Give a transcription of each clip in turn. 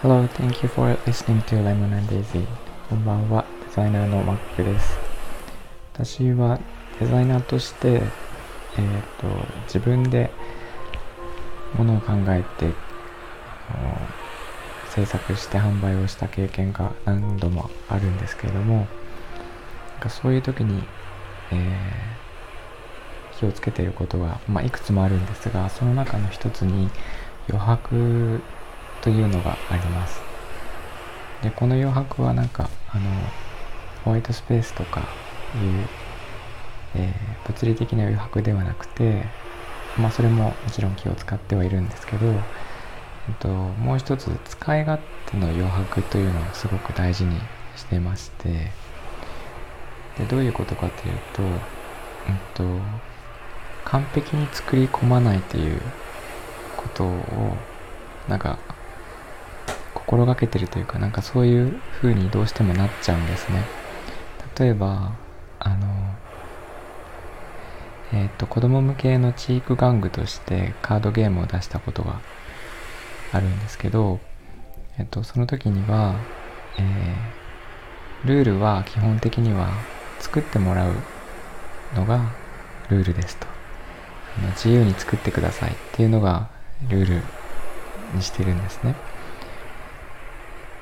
Hello, thank you for listening to Lemon and Daisy. こんばんは、デザイナーのマックです。私はデザイナーとして、えっ、ー、と、自分でものを考えて、制作して販売をした経験が何度もあるんですけれども、なんかそういう時に、えー、気をつけていることが、まあ、いくつもあるんですが、その中の一つに余白というのがあります。で、この余白はなんか、あの、ホワイトスペースとかいう、えー、物理的な余白ではなくて、まあそれももちろん気を使ってはいるんですけど、えっと、もう一つ使い勝手の余白というのをすごく大事にしてましてでどういうことかというと、うんと、完璧に作り込まないということをなんか心がけてるというかなんかそういう風にどうしてもなっちゃうんですね。例えばあのえっ、と子供向けのチーク玩具としてカードゲームを出したことがあるんですけど、えっ、とその時には、えー、ルールは基本的には作ってもらうのがルールですと。自由に作ってくださいっていうのがルールにしてるんですね。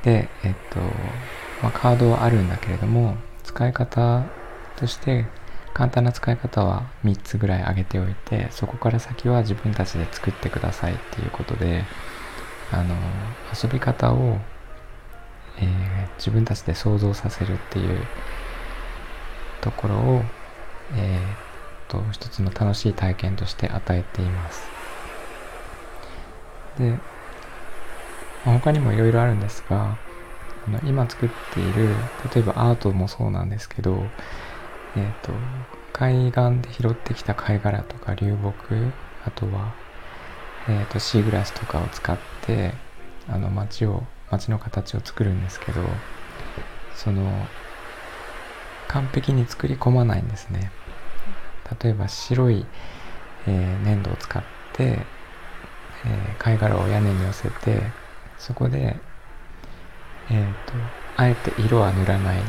で、えっと、まあ、カードはあるんだけれども、使い方として簡単な使い方は3つぐらい挙げておいて、そこから先は自分たちで作ってくださいっていうことで、あの、遊び方を、えー、自分たちで想像させるっていうところを、えー、と、一つの楽しい体験として与えています。で、他にもいろいろあるんですが、あの今作っている、例えばアートもそうなんですけど、え、ー、と、海岸で拾ってきた貝殻とか流木、あとは、えっ、ー、と、シーグラスとかを使って、あの、街を、街の形を作るんですけど、その、完璧に作り込まないんですね。例えば白い、えー、粘土を使って、えー、貝殻を屋根に寄せてそこで、えっ、ー、と、あえて色は塗らない。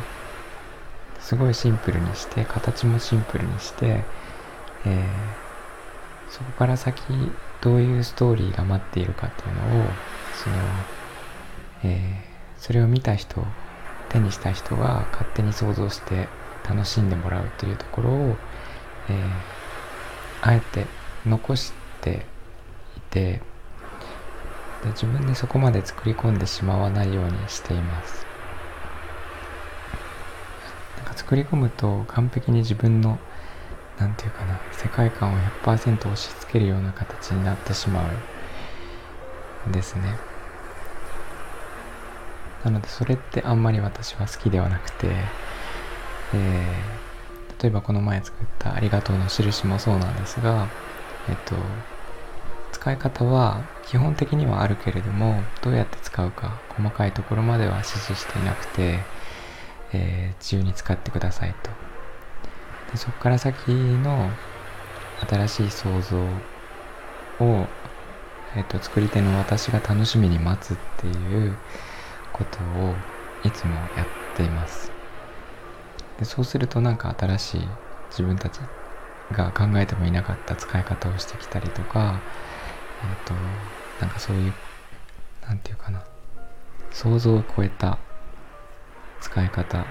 すごいシンプルにして、形もシンプルにして、えー、そこから先、どういうストーリーが待っているかっていうのを、その、えー、それを見た人、手にした人が勝手に想像して楽しんでもらうというところを、えー、あえて残していて、で自分でそこまで作り込んでしまわないようにしています。なんか作り込むと完璧に自分の何て言うかな世界観を100%押し付けるような形になってしまうんですね。なのでそれってあんまり私は好きではなくて、えー、例えばこの前作った「ありがとう」の印もそうなんですがえっと使い方は基本的にはあるけれどもどうやって使うか細かいところまでは指示していなくて、えー、自由に使ってくださいと。でそこから先の新しい想像を、えーと、作り手の私が楽しみに待つっていうことをいつもやっています。でそうするとなんか新しい自分たちが考えてもいなかった使い方をしてきたりとかえっ、ー、となんかそういうなんていうかな。想像を超えた使い方を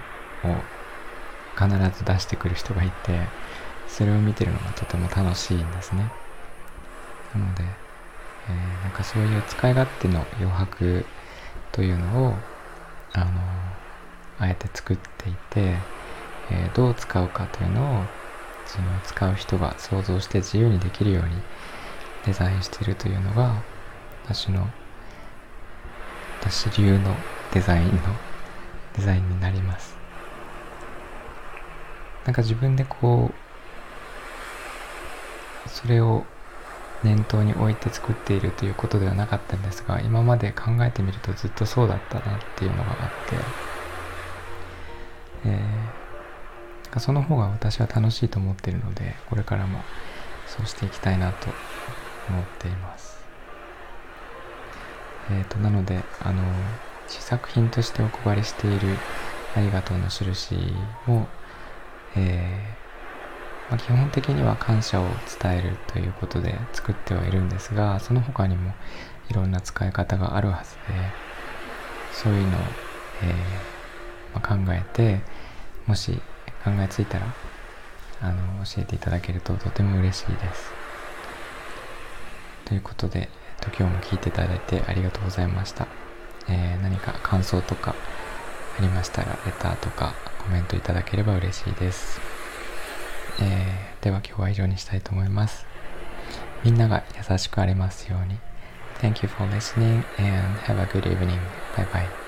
必ず出してくる人がいてそれを見てるのがとても楽しいんですね。なので、えー、なんかそういう使い勝手の余白というのをあのあえて作っていて、え、どう使うかというのをその使う人が想像して自由にできるようにデザインしているというのが私の私流のデザインのデザインになります。なんか自分でこうそれを念頭に置いて作っているということではなかったんですが今まで考えてみるとずっとそうだったなっていうのがあって、えー、その方が私は楽しいと思っているのでこれからもそうしていきたいなと思っています。えっ、ー、となのであの試作品としてお配りしているありがとうの印も、えー、まあ、基本的には感謝を伝えるということで作ってはいるんですがその他にもいろんな使い方があるはずでそういうのを、えー、まあ、考えてもし考えついたらあの教えていただけるととても嬉しいです。ということで、今日も聞いていただいてありがとうございました。えー、何か感想とかありましたら、レターとかコメントいただければ嬉しいです。えー、では今日は以上にしたいと思います。みんなが優しくありますように。Thank you for listening and have a good evening. Bye bye.